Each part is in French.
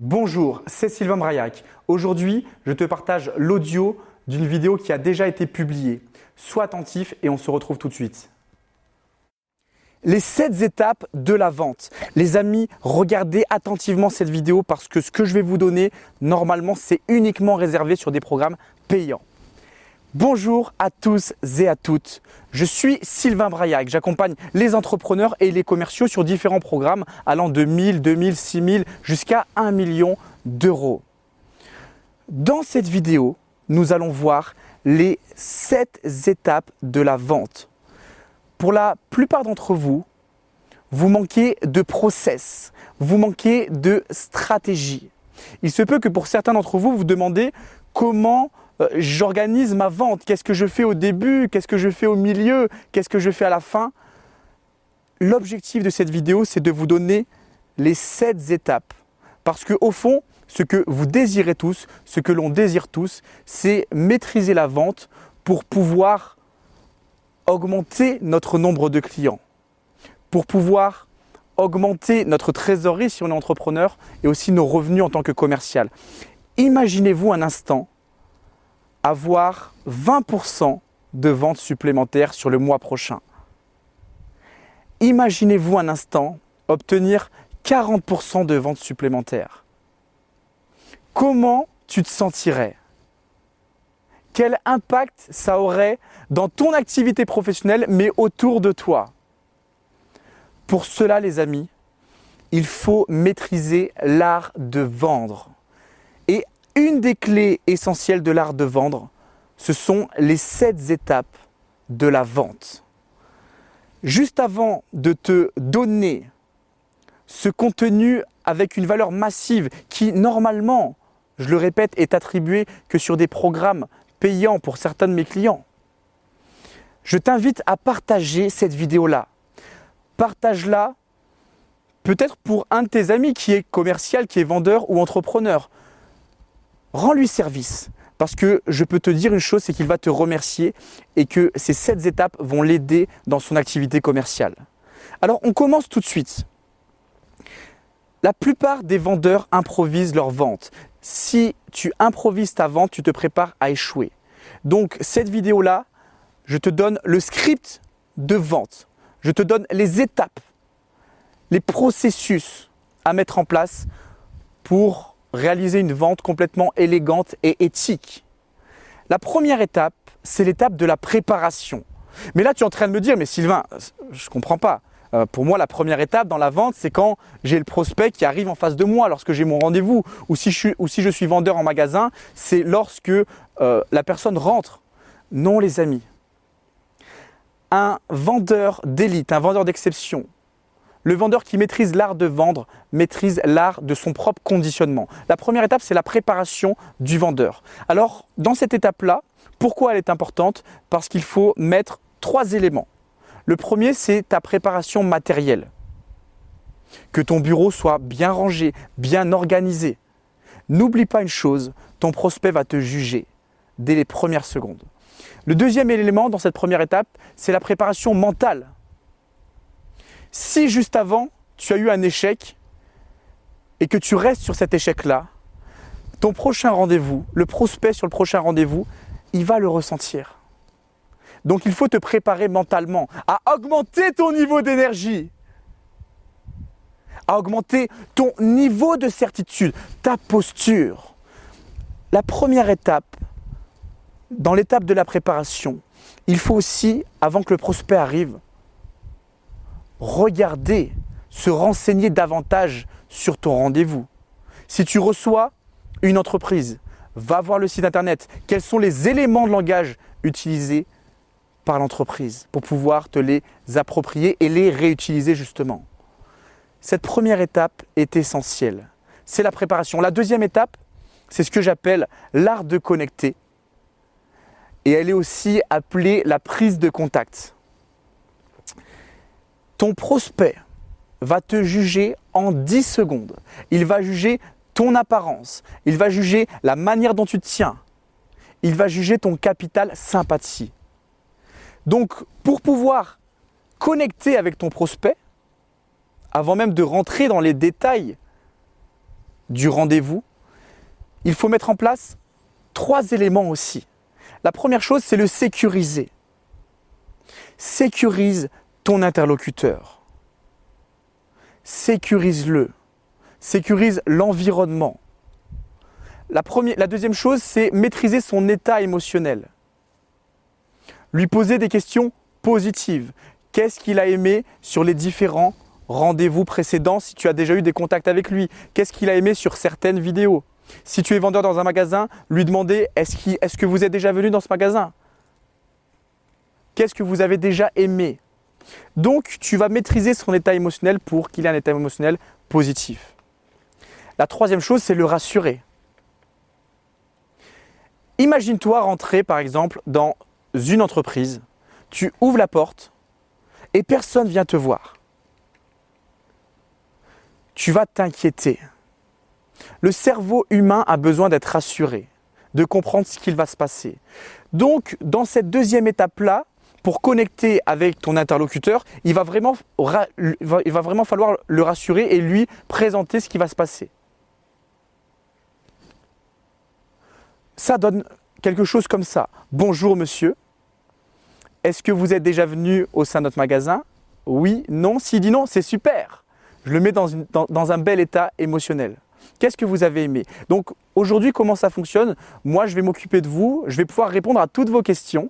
Bonjour, c'est Sylvain Braillac. Aujourd'hui, je te partage l'audio d'une vidéo qui a déjà été publiée. Sois attentif et on se retrouve tout de suite. Les 7 étapes de la vente. Les amis, regardez attentivement cette vidéo parce que ce que je vais vous donner, normalement, c'est uniquement réservé sur des programmes payants. Bonjour à tous et à toutes. Je suis Sylvain Braillac. J'accompagne les entrepreneurs et les commerciaux sur différents programmes allant de 1000, 2000, 6000 jusqu'à 1 million d'euros. Dans cette vidéo, nous allons voir les 7 étapes de la vente. Pour la plupart d'entre vous, vous manquez de process, vous manquez de stratégie. Il se peut que pour certains d'entre vous, vous demandez comment j'organise ma vente. Qu'est-ce que je fais au début? Qu'est-ce que je fais au milieu? Qu'est-ce que je fais à la fin? L'objectif de cette vidéo, c'est de vous donner les sept étapes. Parce que au fond, ce que vous désirez tous, ce que l'on désire tous, c'est maîtriser la vente pour pouvoir augmenter notre nombre de clients, pour pouvoir augmenter notre trésorerie si on est entrepreneur et aussi nos revenus en tant que commercial. Imaginez-vous un instant avoir 20% de ventes supplémentaires sur le mois prochain. Imaginez-vous un instant obtenir 40% de ventes supplémentaires. Comment tu te sentirais? Quel impact ça aurait dans ton activité professionnelle mais autour de toi? Pour cela les amis, il faut maîtriser l'art de vendre. Une des clés essentielles de l'art de vendre, ce sont les sept étapes de la vente. Juste avant de te donner ce contenu avec une valeur massive qui normalement, je le répète, est attribué que sur des programmes payants pour certains de mes clients, je t'invite à partager cette vidéo-là. Partage-la peut-être pour un de tes amis qui est commercial, qui est vendeur ou entrepreneur rends-lui service. Parce que je peux te dire une chose, c'est qu'il va te remercier et que ces sept étapes vont l'aider dans son activité commerciale. Alors on commence tout de suite. La plupart des vendeurs improvisent leur vente. Si tu improvises ta vente, tu te prépares à échouer. Donc cette vidéo-là, je te donne le script de vente. Je te donne les étapes, les processus à mettre en place pour réaliser une vente complètement élégante et éthique. La première étape, c'est l'étape de la préparation. Mais là, tu es en train de me dire, mais Sylvain, je ne comprends pas. Euh, pour moi, la première étape dans la vente, c'est quand j'ai le prospect qui arrive en face de moi lorsque j'ai mon rendez-vous. Ou, si je suis, vendeur en magasin, c'est lorsque euh, la personne rentre. Non, les amis. Un vendeur d'élite, un vendeur d'exception, le vendeur qui maîtrise l'art de vendre maîtrise l'art de son propre conditionnement. La première étape, c'est la préparation du vendeur. Alors, dans cette étape-là, pourquoi elle est importante? Parce qu'il faut mettre trois éléments. Le premier, c'est ta préparation matérielle. Que ton bureau soit bien rangé, bien organisé. N'oublie pas une chose, ton prospect va te juger dès les premières secondes. Le deuxième élément dans cette première étape, c'est la préparation mentale. Si juste avant, tu as eu un échec et que tu restes sur cet échec-là, ton prochain rendez-vous, le prospect sur le prochain rendez-vous, il va le ressentir. Donc il faut te préparer mentalement à augmenter ton niveau d'énergie, à augmenter ton niveau de certitude, ta posture. La première étape, dans l'étape de la préparation, il faut aussi, avant que le prospect arrive, regarder, se renseigner davantage sur ton rendez-vous. Si tu reçois une entreprise, va voir le site internet. Quels sont les éléments de langage utilisés par l'entreprise pour pouvoir te les approprier et les réutiliser justement? Cette première étape est essentielle. C'est la préparation. La deuxième étape, c'est ce que j'appelle l'art de connecter. Et elle est aussi appelée la prise de contact. Ton prospect va te juger en 10 secondes. Il va juger ton apparence. Il va juger la manière dont tu te tiens. Il va juger ton capital sympathie. Donc, pour pouvoir connecter avec ton prospect, avant même de rentrer dans les détails du rendez-vous, il faut mettre en place trois éléments aussi. La première chose, c'est le sécuriser. Sécurise interlocuteur. Sécurise-le. Sécurise l'environnement. La, la deuxième chose, c'est maîtriser son état émotionnel. Lui poser des questions positives. Qu'est-ce qu'il a aimé sur les différents rendez-vous précédents si tu as déjà eu des contacts avec lui? Qu'est-ce qu'il a aimé sur certaines vidéos? Si tu es vendeur dans un magasin, lui demander est-ce, que vous êtes déjà venu dans ce magasin? Qu'est-ce que vous avez déjà aimé? Donc tu vas maîtriser son état émotionnel pour qu'il ait un état émotionnel positif. La troisième chose, c'est le rassurer. Imagine-toi rentrer par exemple dans une entreprise, tu ouvres la porte et personne vient te voir. Tu vas t'inquiéter. Le cerveau humain a besoin d'être rassuré, de comprendre ce qu'il va se passer. Donc, dans cette deuxième étape-là, pour connecter avec ton interlocuteur, il va, vraiment, il va vraiment falloir le rassurer et lui présenter ce qui va se passer. ça donne quelque chose comme ça. Bonjour monsieur, est-ce que vous êtes déjà venu au sein de notre magasin? Oui, non, s'il dit non, c'est super. Je le mets dans, dans un bel état émotionnel. Qu'est-ce que vous avez aimé? Donc aujourd'hui, comment ça fonctionne? Moi, je vais m'occuper de vous, je vais pouvoir répondre à toutes vos questions.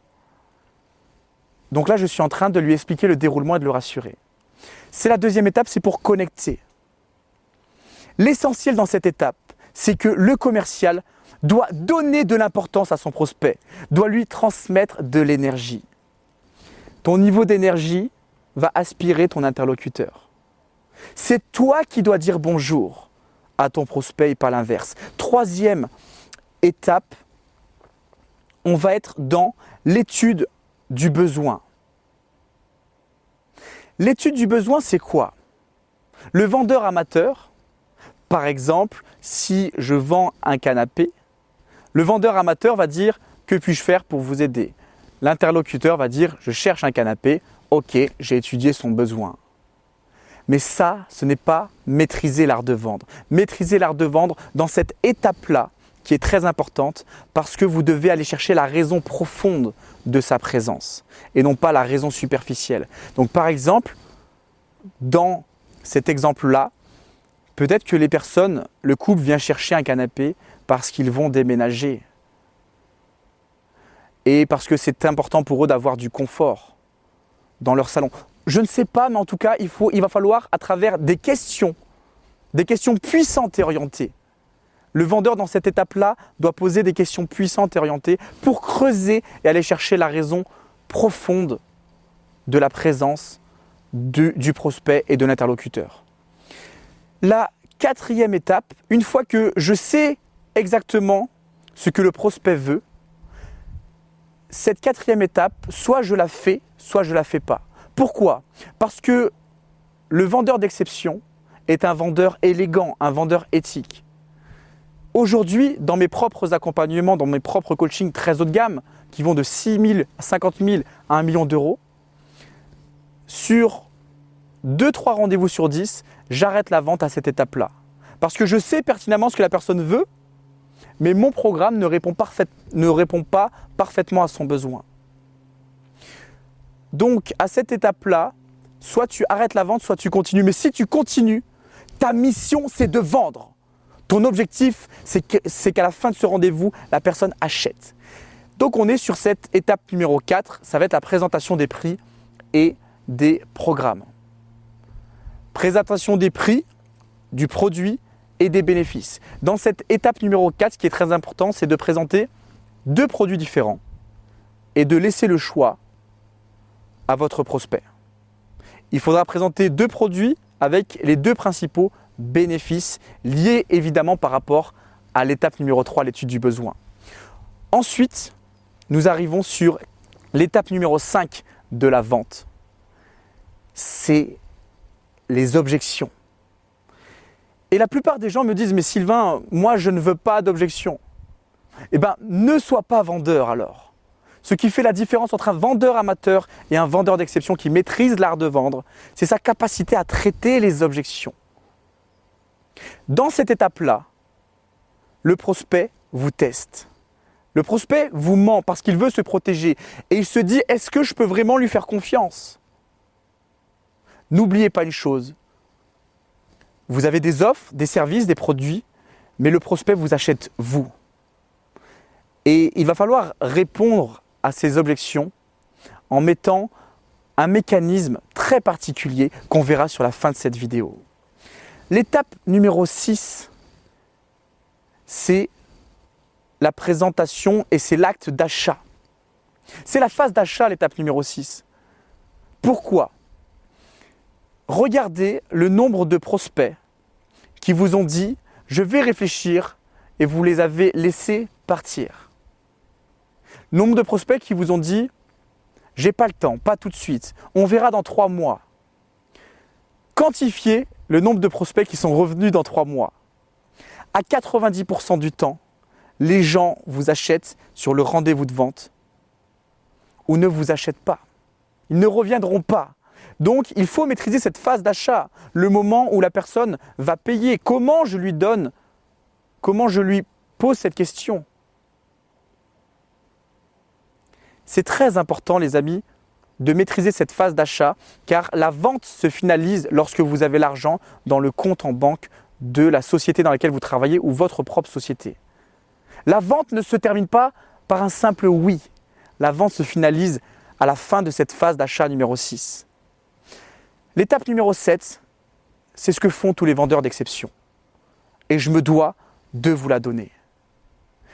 Donc là, je suis en train de lui expliquer le déroulement et de le rassurer. C'est la deuxième étape, c'est pour connecter. L'essentiel dans cette étape, c'est que le commercial doit donner de l'importance à son prospect, doit lui transmettre de l'énergie. Ton niveau d'énergie va aspirer ton interlocuteur. C'est toi qui dois dire bonjour à ton prospect et pas l'inverse. Troisième étape, on va être dans l'étude du besoin. L'étude du besoin, c'est quoi? Le vendeur amateur, par exemple, si je vends un canapé, le vendeur amateur va dire Que puis-je faire pour vous aider? L'interlocuteur va dire Je cherche un canapé. Ok, j'ai étudié son besoin. Mais ça, ce n'est pas maîtriser l'art de vendre. Maîtriser l'art de vendre dans cette étape-là, qui est très importante, parce que vous devez aller chercher la raison profonde de sa présence, et non pas la raison superficielle. Donc par exemple, dans cet exemple-là, peut-être que les personnes, le couple vient chercher un canapé parce qu'ils vont déménager. Et parce que c'est important pour eux d'avoir du confort dans leur salon. Je ne sais pas, mais en tout cas, il, il va falloir, à travers des questions, des questions puissantes et orientées, le vendeur dans cette étape-là doit poser des questions puissantes et orientées pour creuser et aller chercher la raison profonde de la présence du, du prospect et de l'interlocuteur. La quatrième étape, une fois que je sais exactement ce que le prospect veut, cette quatrième étape, soit je la fais, soit je la fais pas. Pourquoi? Parce que le vendeur d'exception est un vendeur élégant, un vendeur éthique. Aujourd'hui, dans mes propres accompagnements, dans mes propres coachings très haut de gamme, qui vont de 6 000 à 50 000 à 1 million d'euros, sur 2-3 rendez-vous sur 10, j'arrête la vente à cette étape-là. Parce que je sais pertinemment ce que la personne veut mais mon programme ne répond, ne répond pas parfaitement à son besoin. Donc à cette étape-là, soit tu arrêtes la vente, soit tu continues. Mais si tu continues, ta mission, c'est de vendre. Ton objectif, c'est qu'à la fin de ce rendez-vous, la personne achète. Donc on est sur cette étape numéro 4, ça va être la présentation des prix et des programmes. Présentation des prix, du produit et des bénéfices. Dans cette étape numéro 4, ce qui est très important, c'est de présenter deux produits différents et de laisser le choix à votre prospect. Il faudra présenter deux produits avec les deux principaux bénéfices liés évidemment par rapport à l'étape numéro 3, l'étude du besoin. Ensuite, nous arrivons sur l'étape numéro 5 de la vente. C'est les objections. Et la plupart des gens me disent, mais Sylvain, moi je ne veux pas d'objection. Eh bien, ne sois pas vendeur alors. Ce qui fait la différence entre un vendeur amateur et un vendeur d'exception qui maîtrise l'art de vendre, c'est sa capacité à traiter les objections. Dans cette étape-là, le prospect vous teste. Le prospect vous ment parce qu'il veut se protéger et il se dit est-ce que je peux vraiment lui faire confiance? N'oubliez pas une chose. Vous avez des offres, des services, des produits, mais le prospect vous achète vous. Et il va falloir répondre à ces objections en mettant un mécanisme très particulier qu'on verra sur la fin de cette vidéo. L'étape numéro 6, c'est la présentation et c'est l'acte d'achat. C'est la phase d'achat, l'étape numéro 6. Pourquoi? Regardez le nombre de prospects qui vous ont dit je vais réfléchir et vous les avez laissés partir. Nombre de prospects qui vous ont dit j'ai pas le temps, pas tout de suite, on verra dans trois mois. Quantifiez le nombre de prospects qui sont revenus dans trois mois. À 90% du temps, les gens vous achètent sur le rendez-vous de vente ou ne vous achètent pas. Ils ne reviendront pas. Donc il faut maîtriser cette phase d'achat, le moment où la personne va payer. Comment je lui donne Comment je lui pose cette question? C'est très important les amis de maîtriser cette phase d'achat car la vente se finalise lorsque vous avez l'argent dans le compte en banque de la société dans laquelle vous travaillez ou votre propre société. La vente ne se termine pas par un simple oui. La vente se finalise à la fin de cette phase d'achat numéro 6. L'étape numéro 7, c'est ce que font tous les vendeurs d'exception. Et je me dois de vous la donner.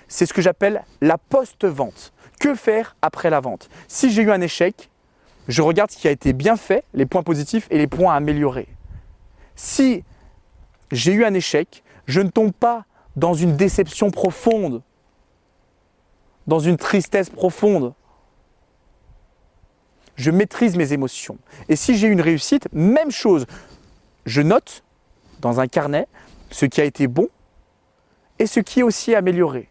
C'est ce que j'appelle la post-vente. Que faire après la vente? Si j'ai eu un échec, je regarde ce qui a été bien fait, les points positifs et les points à améliorer. Si j'ai eu un échec, je ne tombe pas dans une déception profonde, dans une tristesse profonde. Je maîtrise mes émotions. Et si j'ai eu une réussite, même chose. Je note dans un carnet ce qui a été bon et ce qui est aussi amélioré.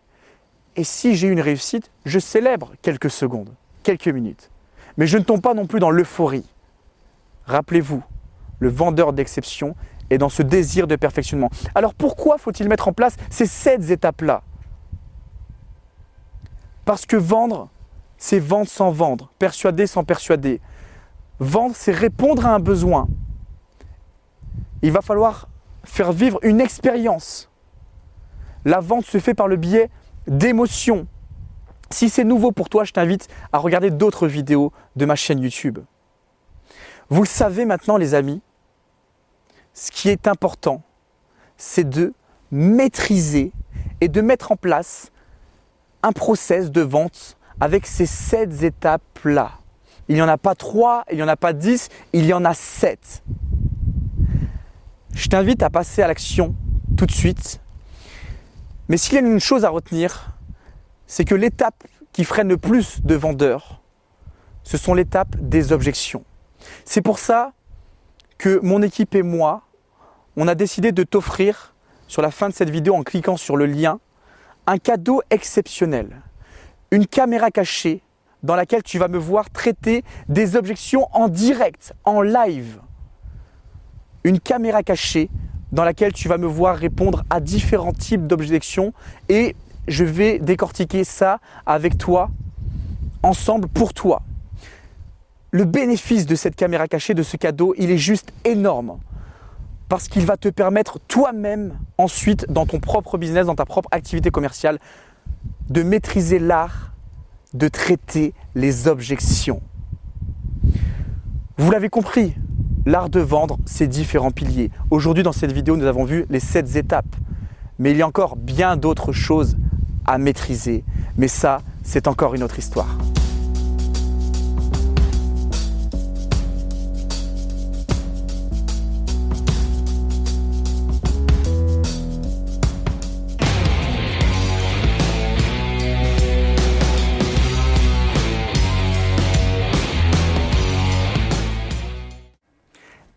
Et si j'ai eu une réussite, je célèbre quelques secondes, quelques minutes. Mais je ne tombe pas non plus dans l'euphorie. Rappelez-vous, le vendeur d'exception est dans ce désir de perfectionnement. Alors pourquoi faut-il mettre en place ces sept étapes-là? Parce que vendre, c'est vendre sans vendre, persuader sans persuader. Vendre, c'est répondre à un besoin. Il va falloir faire vivre une expérience. La vente se fait par le biais d'émotions, si c'est nouveau pour toi, je t'invite à regarder d'autres vidéos de ma chaîne YouTube. Vous le savez maintenant les amis, ce qui est important, c'est de maîtriser et de mettre en place un process de vente avec ces sept étapes-là. Il n'y en a pas trois, il n'y en a pas dix, il y en a sept. Je t'invite à passer à l'action tout de suite. Mais s'il y a une chose à retenir, c'est que l'étape qui freine le plus de vendeurs, ce sont l'étape des objections. C'est pour ça que mon équipe et moi, on a décidé de t'offrir, sur la fin de cette vidéo en cliquant sur le lien, un cadeau exceptionnel. Une caméra cachée dans laquelle tu vas me voir traiter des objections en direct, en live. Une caméra cachée dans laquelle tu vas me voir répondre à différents types d'objections et je vais décortiquer ça avec toi, ensemble pour toi. Le bénéfice de cette caméra cachée, de ce cadeau, il est juste énorme. Parce qu'il va te permettre toi-même, ensuite, dans ton propre business, dans ta propre activité commerciale, de maîtriser l'art de traiter les objections. Vous l'avez compris, l'art de vendre, c'est différents piliers. Aujourd'hui, dans cette vidéo, nous avons vu les sept étapes. Mais il y a encore bien d'autres choses à maîtriser. Mais ça, c'est encore une autre histoire.